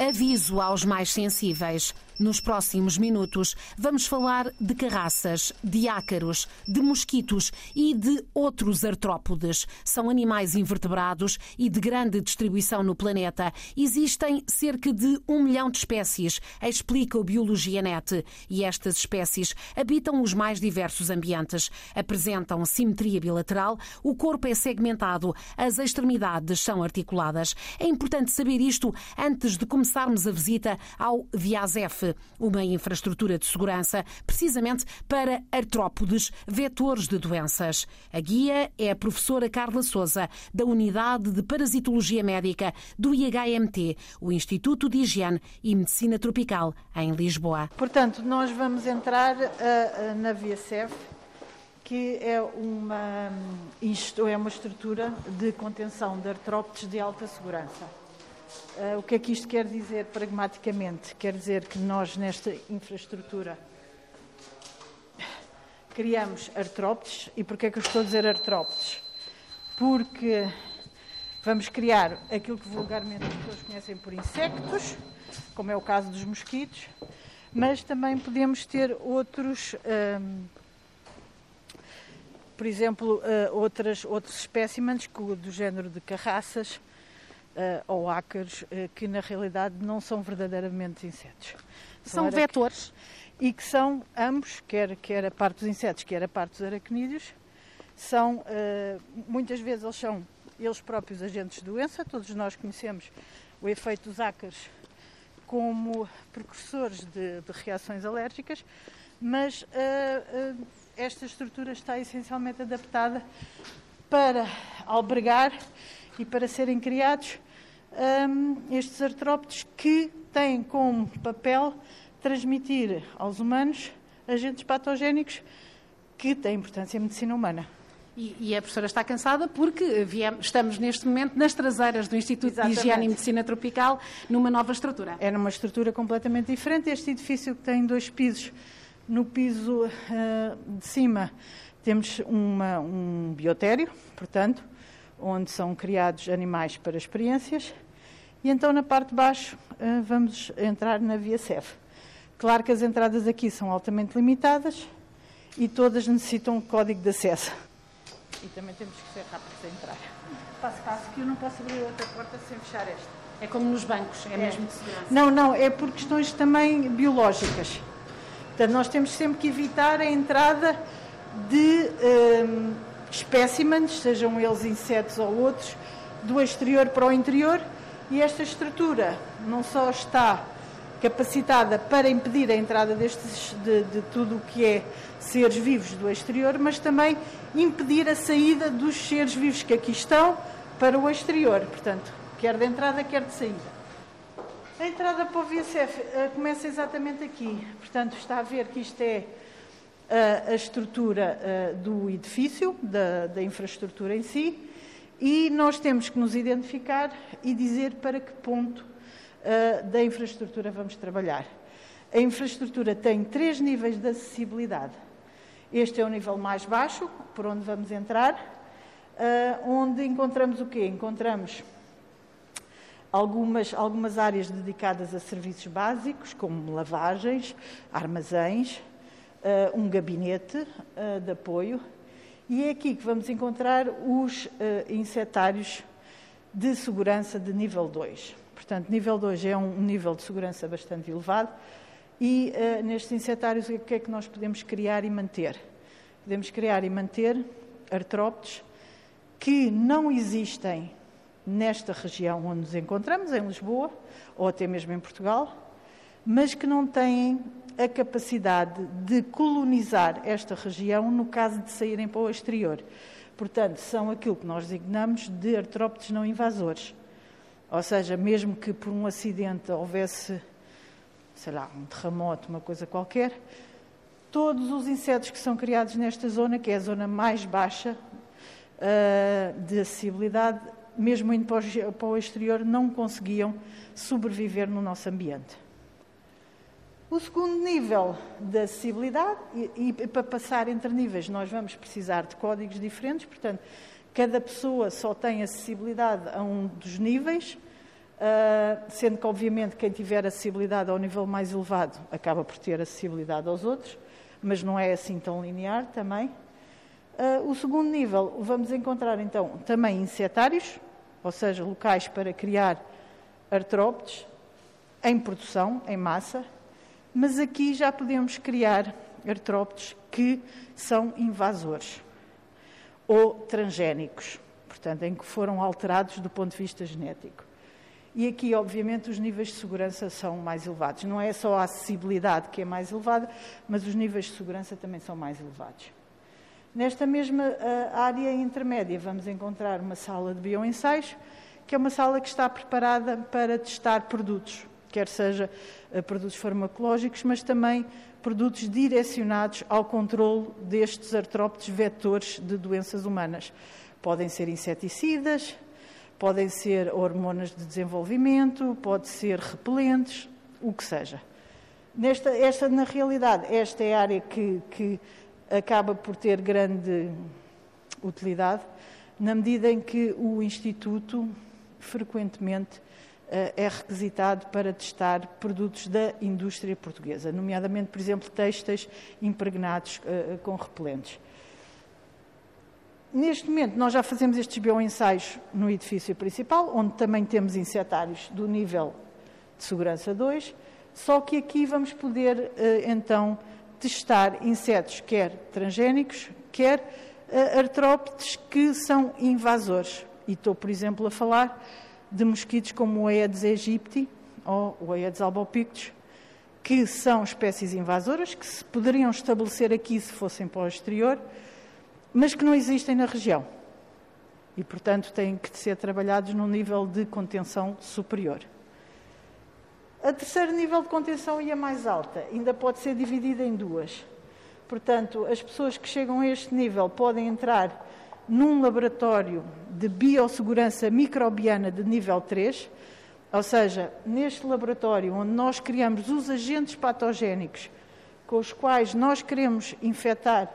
Aviso aos mais sensíveis. Nos próximos minutos, vamos falar de carraças, de ácaros, de mosquitos e de outros artrópodes. São animais invertebrados e de grande distribuição no planeta. Existem cerca de um milhão de espécies, explica o Biologia Net. E estas espécies habitam os mais diversos ambientes. Apresentam simetria bilateral, o corpo é segmentado, as extremidades são articuladas. É importante saber isto antes de começarmos a visita ao Uma infraestrutura de segurança precisamente para artrópodes, vetores de doenças. A guia é a professora Carla Souza, da Unidade de Parasitologia Médica do IHMT, o Instituto de Higiene e Medicina Tropical, em Lisboa. Portanto, nós vamos entrar uh, na VSF, que é uma, isto é uma estrutura de contenção de artrópodes de alta segurança. Uh, o que é que isto quer dizer pragmaticamente? Quer dizer que nós, nesta infraestrutura, criamos artrópodes. E porquê é que eu estou a dizer artrópodes? Porque vamos criar aquilo que vulgarmente as pessoas conhecem por insectos, como é o caso dos mosquitos, mas também podemos ter outros. Um, por exemplo, uh, outras, outros espécimens do género de carraças, ou ácaros uh, que na realidade não são verdadeiramente insetos. São, vetores. E que são ambos, quer, quer a parte dos insetos, quer a parte dos aracnídeos, são, uh, muitas vezes eles são eles próprios agentes de doença, todos nós conhecemos o efeito dos ácaros como precursores de, de reações alérgicas, mas uh, uh, esta estrutura está essencialmente adaptada para albergar e para serem criados um, estes artrópodes que têm como papel transmitir aos humanos agentes patogénicos que têm importância em medicina humana. E, e, a professora está cansada porque viemos, estamos neste momento nas traseiras do Instituto Exatamente. de Higiene e Medicina Tropical, numa nova estrutura. É numa estrutura completamente diferente. Este edifício que tem dois pisos, no piso uh, de cima temos uma, um biotério, portanto, onde são criados animais para experiências. E então, na parte de baixo, eh, vamos entrar na via CEF. Claro que as entradas aqui são altamente limitadas e todas necessitam um código de acesso. E também temos que ser rápidos a entrar. Passo, passo, que eu não posso abrir outra porta sem fechar esta. É como nos bancos, é, é. mesmo de segurança? Não, não, é por questões também biológicas. Portanto, nós temos sempre que evitar a entrada de... Hum, espécimens, sejam eles insetos ou outros, do exterior para o interior, e esta estrutura não só está capacitada para impedir a entrada destes, de, de tudo o que é seres vivos do exterior, mas também impedir a saída dos seres vivos que aqui estão para o exterior, portanto, quer de entrada, quer de saída. A entrada para o VSF uh, começa exatamente aqui, portanto, está a ver que isto é a, estrutura do edifício, da, da infraestrutura em si, e nós temos que nos identificar e dizer para que ponto da infraestrutura vamos trabalhar. A infraestrutura tem três níveis de acessibilidade. Este é o nível mais baixo, por onde vamos entrar, onde encontramos o quê? Encontramos algumas, algumas áreas dedicadas a serviços básicos, como lavagens, armazéns, um gabinete uh, de apoio e é aqui que vamos encontrar os uh, insetários de segurança de nível 2. Portanto, nível 2 é um nível de segurança bastante elevado e nestes insetários o que é que nós podemos criar e manter? Podemos criar e manter artrópodes que não existem nesta região onde nos encontramos, em Lisboa, ou até mesmo em Portugal, mas que não têm a capacidade de colonizar esta região no caso de saírem para o exterior. Portanto, são aquilo que nós designamos de artrópodes não invasores. Ou seja, mesmo que por um acidente houvesse, sei lá, um terremoto, uma coisa qualquer, todos os insetos que são criados nesta zona, que é a zona mais baixa uh, de acessibilidade, mesmo indo para o exterior, não conseguiam sobreviver no nosso ambiente. O segundo nível de acessibilidade, e, e, para passar entre níveis nós vamos precisar de códigos diferentes, portanto, cada pessoa só tem acessibilidade a um dos níveis, sendo que, obviamente, quem tiver acessibilidade ao nível mais elevado acaba por ter acessibilidade aos outros, mas não é assim tão linear também. o segundo nível, vamos encontrar então também insetários, ou seja, locais para criar artrópodes em produção, em massa, mas aqui já podemos criar artrópodes que são invasores ou transgénicos, portanto, em que foram alterados do ponto de vista genético. E aqui, obviamente, os níveis de segurança são mais elevados. Não é só a acessibilidade que é mais elevada, mas os níveis de segurança também são mais elevados. Nesta mesma uh, área intermédia, vamos encontrar uma sala de bioensaios, que é uma sala que está preparada para testar produtos, quer seja uh, produtos farmacológicos, mas também produtos direcionados ao controle destes artrópodes vetores de doenças humanas. Podem ser inseticidas, podem ser hormonas de desenvolvimento, pode ser repelentes, o que seja. Nesta, esta, na realidade, esta é a área que, que acaba por ter grande utilidade, na medida em que o Instituto frequentemente eh, é requisitado para testar produtos da indústria portuguesa, nomeadamente, por exemplo, têxteis impregnados uh, com repelentes. Neste momento, nós já fazemos estes bioensaios no edifício principal, onde também temos insetários do nível de segurança 2, só que aqui vamos poder, então, testar insetos quer transgénicos, quer artrópodes que são invasores. E estou, por exemplo, a falar de mosquitos como o Aedes aegypti ou o Aedes albopictus, que são espécies invasoras, que se poderiam estabelecer aqui se fossem para o exterior, mas que não existem na região. E, portanto, têm que ser trabalhados num nível de contenção superior. A terceiro nível de contenção e a mais alta ainda pode ser dividida em duas. Portanto, as pessoas que chegam a este nível podem entrar num laboratório de biossegurança microbiana de nível 3, ou seja, neste laboratório onde nós criamos os agentes patogénicos com os quais nós queremos infectar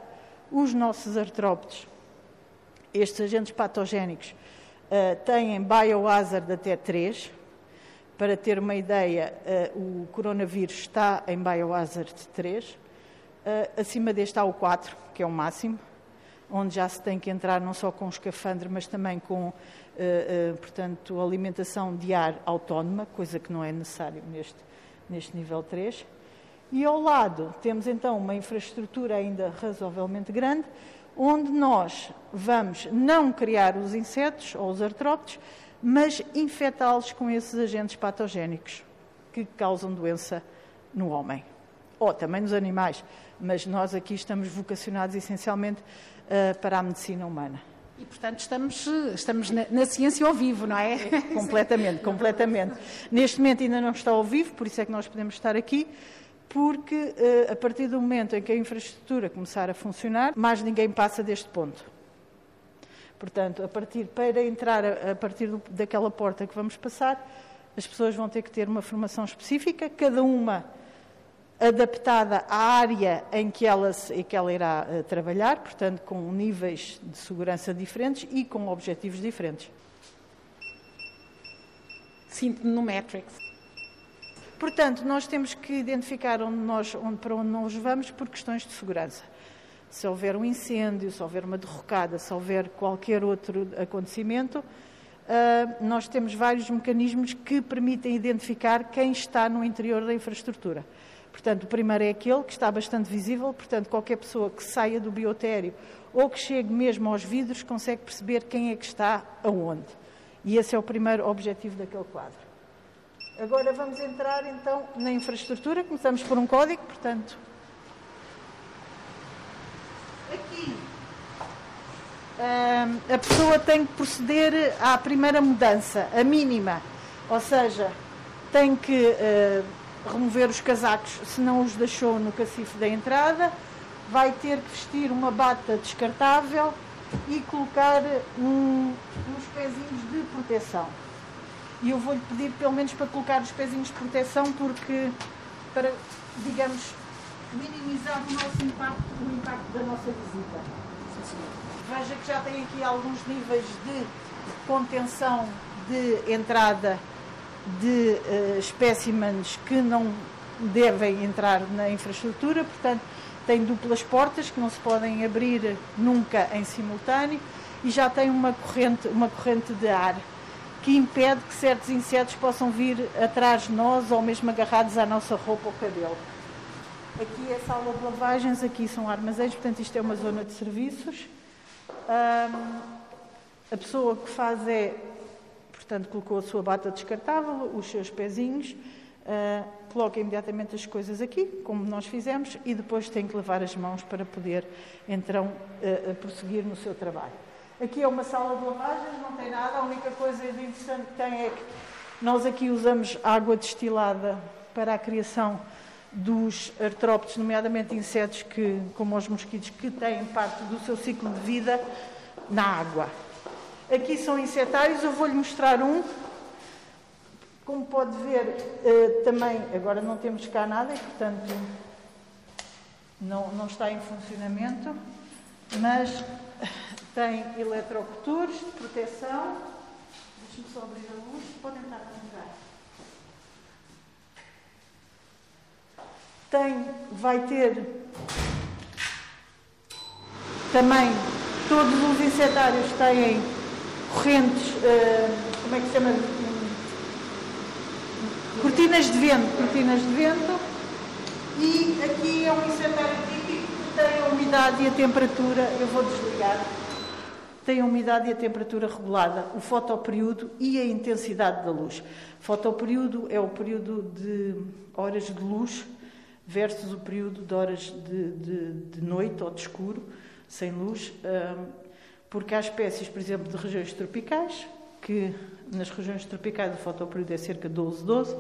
os nossos artrópodes. Estes agentes patogénicos uh, têm biohazard até 3. Para ter uma ideia, uh, o coronavírus está em biohazard 3. Uh, eh, acima deste há o 4, que é o máximo onde já se tem que entrar não só com escafandre, mas também com, uh, uh, portanto, alimentação de ar autónoma, coisa que não é necessário neste, neste nível 3. E ao lado temos então uma infraestrutura ainda razoavelmente grande, onde nós vamos não criar os insetos ou os artrópodes, mas infectá-los com esses agentes patogénicos que causam doença no homem. Ou também nos animais, mas nós aqui estamos vocacionados essencialmente para a medicina humana. E, portanto, estamos, estamos na, na, ciência ao vivo, não é? completamente, completamente. Neste momento ainda não está ao vivo, por isso é que nós podemos estar aqui, porque uh, a partir do momento em que a infraestrutura começar a funcionar, mais ninguém passa deste ponto. Portanto, a partir, para entrar a, a partir do, daquela porta que vamos passar, as pessoas vão ter que ter uma formação específica, cada uma adaptada à área em que ela, em que ela irá uh, trabalhar, portanto, com níveis de segurança diferentes e com objetivos diferentes. Sinto no Matrix. Portanto, nós temos que identificar onde nós, onde, para onde nós vamos por questões de segurança. Se houver um incêndio, se houver uma derrocada, se houver qualquer outro acontecimento, uh, nós temos vários mecanismos que permitem identificar quem está no interior da infraestrutura. Portanto, o primeiro é aquele que está bastante visível, portanto, qualquer pessoa que saia do biotério ou que chegue mesmo aos vidros consegue perceber quem é que está aonde. E esse é o primeiro objetivo daquele quadro. Agora vamos entrar então na infraestrutura, começamos por um código, portanto. Aqui a pessoa tem que proceder à primeira mudança, a mínima, ou seja, tem que hum, remover os casacos se não os deixou no cacife da entrada, vai ter que vestir uma bata descartável e colocar um, uns pezinhos de proteção. E eu vou-lhe pedir pelo menos para colocar os pezinhos de proteção porque para, digamos, minimizar o nosso impacto, o impacto da nossa visita. Veja que já tem aqui alguns níveis de contenção de entrada de uh, espécimens que não devem entrar na infraestrutura, portanto, tem duplas portas que não se podem abrir nunca em simultâneo e já tem uma corrente, uma corrente de ar que impede que certos insetos possam vir atrás de nós ou mesmo agarrados à nossa roupa ou cabelo. Aqui é a sala de lavagens, aqui são armazéns, portanto isto é uma zona de serviços. Um, a pessoa que faz é, portanto, colocou a sua bata descartável, os seus pezinhos, uh, coloca imediatamente as coisas aqui, como nós fizemos, e depois tem que lavar as mãos para poder, então, uh, prosseguir no seu trabalho. Aqui é uma sala de lavagens, não tem nada, a única coisa interessante que tem é que nós aqui usamos água destilada para a criação dos artrópodes, nomeadamente insetos que, como os mosquitos, que têm parte do seu ciclo de vida na água. Aqui são insetários, eu vou-lhe mostrar um. Como pode ver, eh, também, agora não temos cá nada e, portanto, não, não está em funcionamento, mas tem eletrocutores de proteção. Deixe-me só abrir a luz, podem estar a ligar. Tem, vai ter também, todos os insetários têm correntes, uh, como é que se chama? Cortinas de vento, cortinas de vento. E aqui é um insetário típico que tem a umidade e a temperatura, eu vou desligar, tem a umidade e a temperatura regulada, o fotoperíodo e a intensidade da luz. Fotoperíodo é o período de horas de luz versus o período de horas de, de, de noite ou de escuro, sem luz, porque há espécies, por exemplo, de regiões tropicais, que nas regiões tropicais o fotoperíodo é cerca de 12, 12,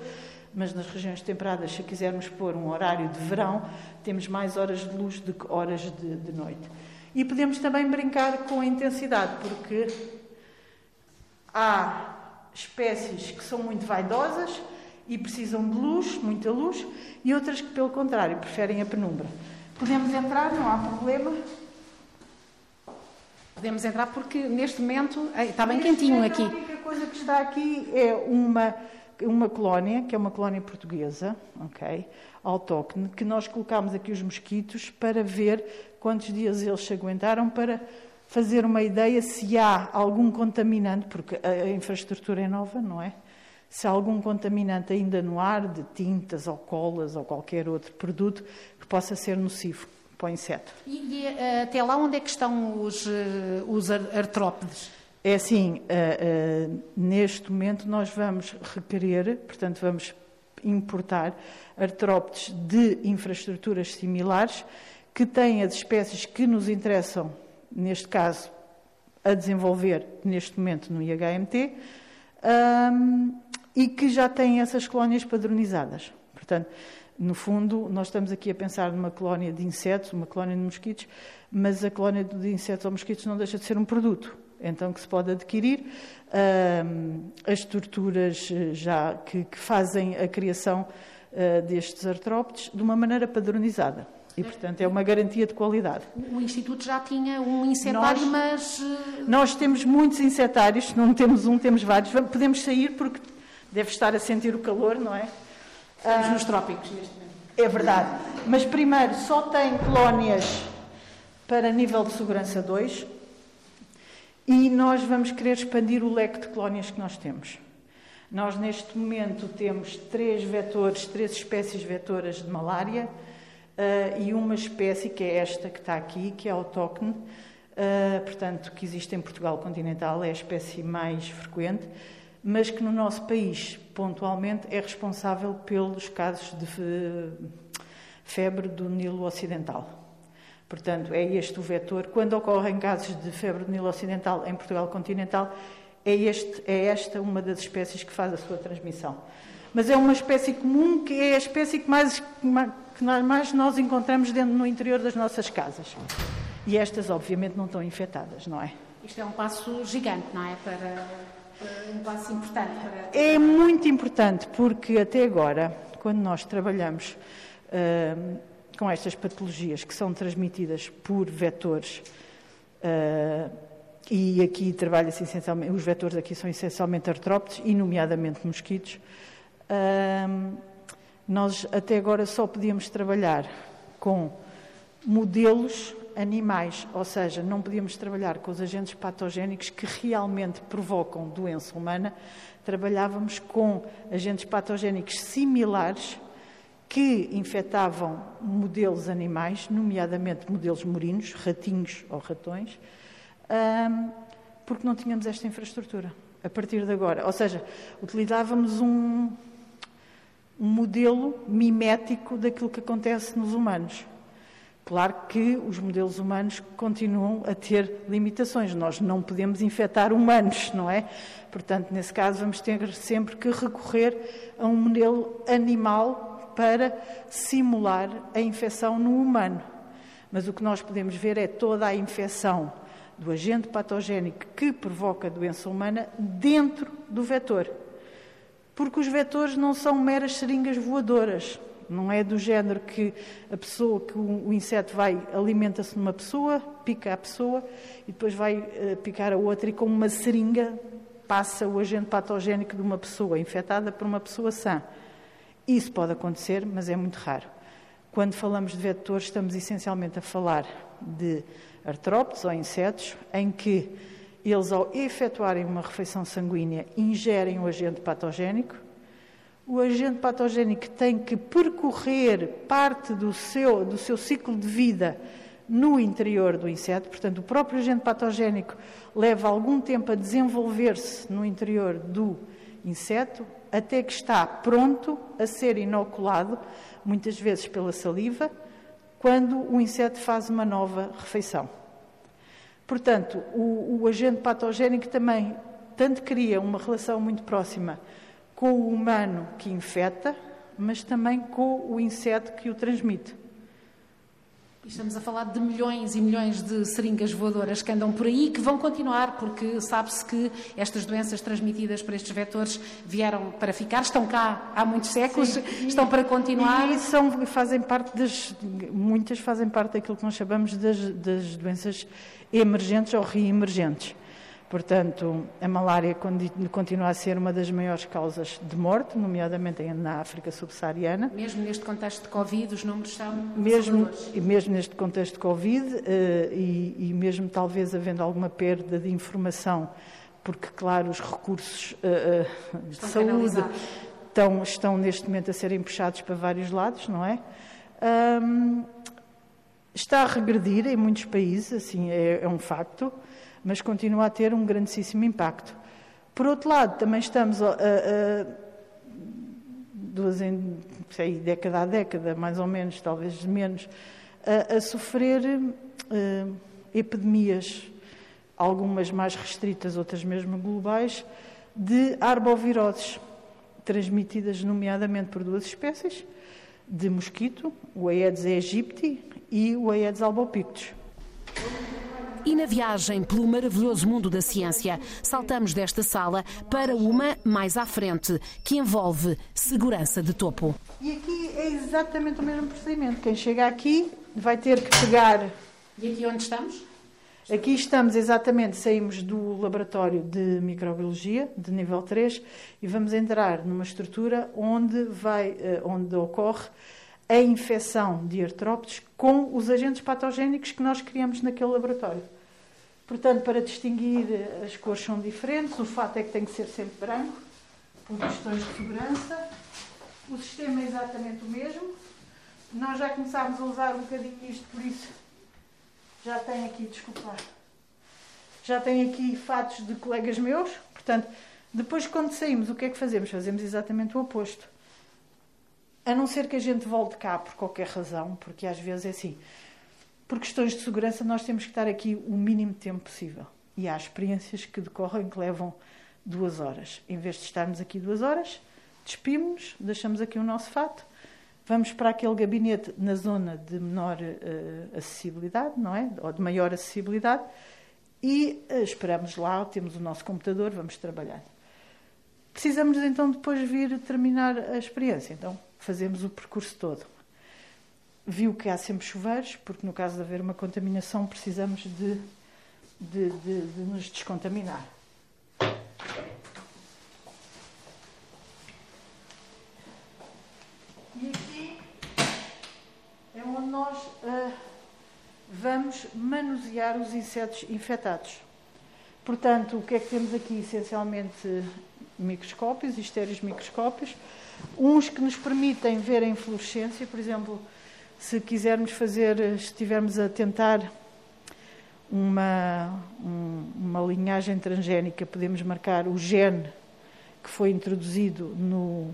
mas nas regiões temperadas, se quisermos pôr um horário de verão, temos mais horas de luz do que horas de, de noite. E podemos também brincar com a intensidade, porque há espécies que são muito vaidosas e precisam de luz, muita luz, e outras que, pelo contrário, preferem a penumbra. Podemos entrar, não há problema. Podemos entrar porque neste momento está bem quentinho aqui. A única coisa que está aqui é uma, uma colónia, que é uma colónia portuguesa, ok? Autóctone, que nós colocámos aqui os mosquitos para ver quantos dias eles se aguentaram para fazer uma ideia se há algum contaminante, porque a infraestrutura é nova, não é? se há algum contaminante ainda no ar, de tintas ou colas ou qualquer outro produto que possa ser nocivo para o inseto. E, e eh, até lá onde é que estão os, eh, os artrópodes? É assim, uh, uh, neste momento nós vamos requerer, portanto vamos importar artrópodes de infraestruturas similares que têm as espécies que nos interessam, neste caso, a desenvolver neste momento no IHMT, um, e que já têm essas colónias padronizadas. Portanto, no fundo, nós estamos aqui a pensar numa colónia de insetos, uma colónia de mosquitos, mas a colónia de insetos ou mosquitos não deixa de ser um produto, então que se pode adquirir. As estruturas eh, já que, que fazem a criação uh, destes artrópodes de uma maneira padronizada. E, portanto, é uma garantia de qualidade. O Instituto já tinha um insetário, nós, mas. Eh, nós temos muitos insetários, não temos um, temos vários. Podemos sair porque deve estar a sentir o calor, não é? Estamos ah, nos trópicos neste momento. É verdade. Mas primeiro, só tem colónias para nível de segurança 2 e nós vamos querer expandir o leque de colónias que nós temos. Nós, neste momento, temos três vetores, três espécies vetoras de malária uh, e uma espécie, que é esta que está aqui, que é autóctone, uh, portanto, que existe em Portugal continental, é a espécie mais frequente mas que no nosso país, pontualmente, é responsável pelos casos de febre do Nilo Ocidental. Portanto, é este o vetor. Quando ocorrem casos de febre do Nilo Ocidental em Portugal continental, é, este, é esta uma das espécies que faz a sua transmissão. Mas é uma espécie comum que é a espécie que mais, que mais nós encontramos dentro, no interior das nossas casas. E estas, obviamente, não estão infectadas, não é? Isto é um passo gigante, não é? Para um passo importante para. É muito importante, porque até agora, quando nós trabalhamos uh, com estas patologias que são transmitidas por vetores uh, e aqui trabalha-se essencialmente, os vetores aqui são essencialmente artrópodes e nomeadamente mosquitos. nós até agora só podíamos trabalhar com modelos animais, ou seja, não podíamos trabalhar com os agentes patogénicos que realmente provocam doença humana, trabalhávamos com agentes patogénicos similares que infectavam modelos animais, nomeadamente modelos morinos, ratinhos ou ratões, porque não tínhamos esta infraestrutura. A partir de agora, ou seja, utilizávamos um, um modelo mimético daquilo que acontece nos humanos. Claro que os modelos humanos continuam a ter limitações. Nós não podemos infectar humanos, não é? Portanto, nesse caso, vamos ter sempre que recorrer a um modelo animal para simular a infecção no humano. Mas o que nós podemos ver é toda a infecção do agente patogénico que provoca a doença humana dentro do vetor. Porque os vetores não são meras seringas voadoras. Não é do género que a pessoa, que o inseto vai, alimenta-se numa pessoa, pica a pessoa e depois vai uh, picar a outra e com uma seringa passa o agente patogénico de uma pessoa infectada para uma pessoa sã. Isso pode acontecer, mas é muito raro. Quando falamos de vetores, estamos essencialmente a falar de artrópodes ou insetos em que eles, ao efetuarem uma refeição sanguínea, ingerem o agente patogénico o agente patogénico tem que percorrer parte do seu, do seu ciclo de vida no interior do inseto, portanto, o próprio agente patogénico leva algum tempo a desenvolver-se no interior do inseto, até que está pronto a ser inoculado, muitas vezes pela saliva, quando o inseto faz uma nova refeição. Portanto, o, o agente patogénico também tanto cria uma relação muito próxima com o humano que infecta, mas também com o inseto que o transmite. Estamos a falar de milhões e milhões de seringas voadoras que andam por aí, que vão continuar, porque sabe-se que estas doenças transmitidas por estes vetores vieram para ficar, estão cá há muitos séculos, Sim, estão para continuar. E são, fazem parte das, muitas fazem parte daquilo que nós chamamos das, das doenças emergentes ou reemergentes. Portanto, a malária continua a ser uma das maiores causas de morte, nomeadamente na África subsaariana. Mesmo neste contexto de Covid, os números são mesmo e mesmo neste contexto de Covid eh, e, e mesmo talvez havendo alguma perda de informação, porque claro os recursos uh, de saúde estão, estão neste momento a serem puxados para vários lados, não é? Um, está a regredir em muitos países, assim é, é um facto mas continua a ter um grandíssimo impacto. Por outro lado, também estamos a, a, a duas em, sei, década a década, mais ou menos, talvez menos, a, a sofrer uh, epidemias, algumas mais restritas, outras mesmo globais, de arboviroses, transmitidas nomeadamente por duas espécies de mosquito, o Aedes aegypti e o Aedes albopictus. E na viagem pelo maravilhoso mundo da ciência, saltamos desta sala para uma mais à frente, que envolve segurança de topo. E aqui é exatamente o mesmo procedimento. Quem chega aqui vai ter que pegar. E aqui onde estamos? Aqui estamos exatamente, saímos do laboratório de microbiologia, de nível 3, e vamos entrar numa estrutura onde, vai, eh, onde ocorre a infecção de artrópodes com os agentes patogénicos que nós criamos naquele laboratório. Portanto, para distinguir, as cores são diferentes, o fato é que tem que ser sempre branco, por questões de segurança. O sistema é exatamente o mesmo. Nós já começámos a usar um bocadinho isto, por isso já tem aqui, desculpa, já tem aqui fatos de colegas meus. Portanto, depois quando saímos, o que é que fazemos? Fazemos exatamente o oposto. A não ser que a gente volte cá por qualquer razão, porque às vezes é assim por questões de segurança, nós temos que estar aqui o mínimo tempo possível. E há experiências que decorrem que levam duas horas. Em vez de estarmos aqui duas horas, despimos-nos, deixamos aqui o nosso fato, vamos para aquele gabinete na zona de menor uh, acessibilidade, não é? Ou de maior acessibilidade, e uh, esperamos lá, temos o nosso computador, vamos trabalhar. Precisamos então depois vir terminar a experiência, então fazemos o percurso todo viu que há sempre chuveiros, porque no caso de haver uma contaminação precisamos de de, de, de nos descontaminar. E aqui é onde nós uh, vamos manusear os insetos infectados. Portanto, o que é que temos aqui? Essencialmente microscópios, estéreos microscópios, uns que nos permitem ver a inflorescência, por exemplo, se quisermos fazer, estivermos a tentar uma, um, uma linhagem transgénica, podemos marcar o gene que foi introduzido no,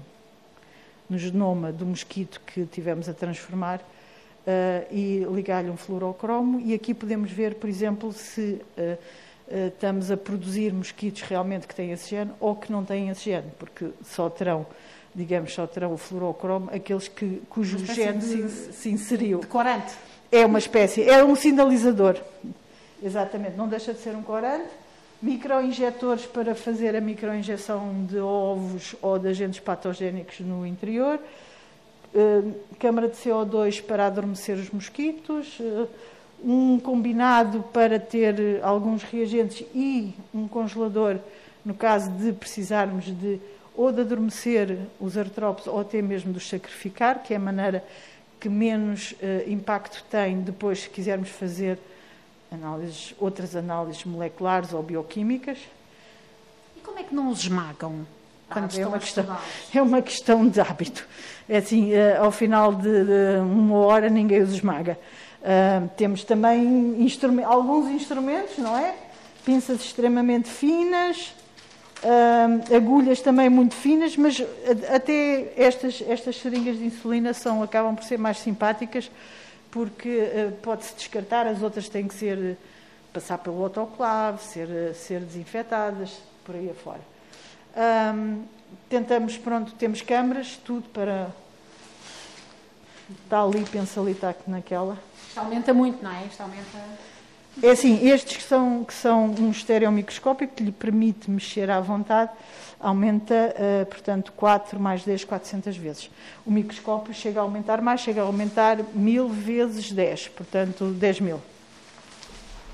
no genoma do mosquito que tivemos a transformar uh, e ligar-lhe um fluorocromo. E aqui podemos ver, por exemplo, se uh, uh, estamos a produzir mosquitos realmente que têm esse gene ou que não têm esse gene, porque só terão digamos, só terão o fluorocromo aqueles que, cujo gene de, se, se inseriu. De corante. É uma espécie, é um sinalizador. Exatamente, não deixa de ser um corante. Microinjetores para fazer a microinjeção de ovos ou de agentes patogénicos no interior. Uh, câmara de CO2 para adormecer os mosquitos. Uh, um combinado para ter alguns reagentes e um congelador no caso de precisarmos de ou de adormecer os artrópodes ou até mesmo de os sacrificar, que é a maneira que menos uh, impacto tem depois se quisermos fazer análises, outras análises moleculares ou bioquímicas. E como é que não os esmagam? Quando ah, é, uma questão, é uma questão de hábito. É assim, uh, ao final de, de, uma hora ninguém os esmaga. Uh, temos também alguns instrumentos, não é? Pinças extremamente finas, uh, agulhas também muito finas, mas até estas, estas seringas de insulina são, acabam por ser mais simpáticas porque uh, pode-se descartar, as outras têm que ser passar pelo autoclave, ser, ser desinfetadas, por aí afora. Um, tentamos, pronto, temos câmaras, tudo para. Está ali, pensa ali, está naquela. Isto aumenta muito, não é? Isto aumenta. É assim, estes que são, que são um estereomicroscópio que lhe permite mexer à vontade, aumenta, uh, portanto, 4 mais 10, 400 vezes. O microscópio chega a aumentar mais, chega a aumentar mil vezes 10, portanto, 10 mil.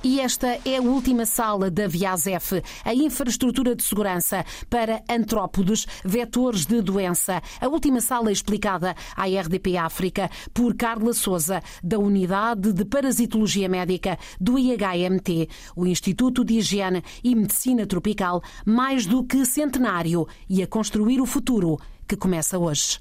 E esta é a última sala da VIASEF, a infraestrutura de segurança para antrópodes, vetores de doença. A última sala explicada à RDP África por Carla Souza, da Unidade de Parasitologia Médica do IHMT, o Instituto de Higiene e Medicina Tropical, mais do que centenário e a construir o futuro que começa hoje.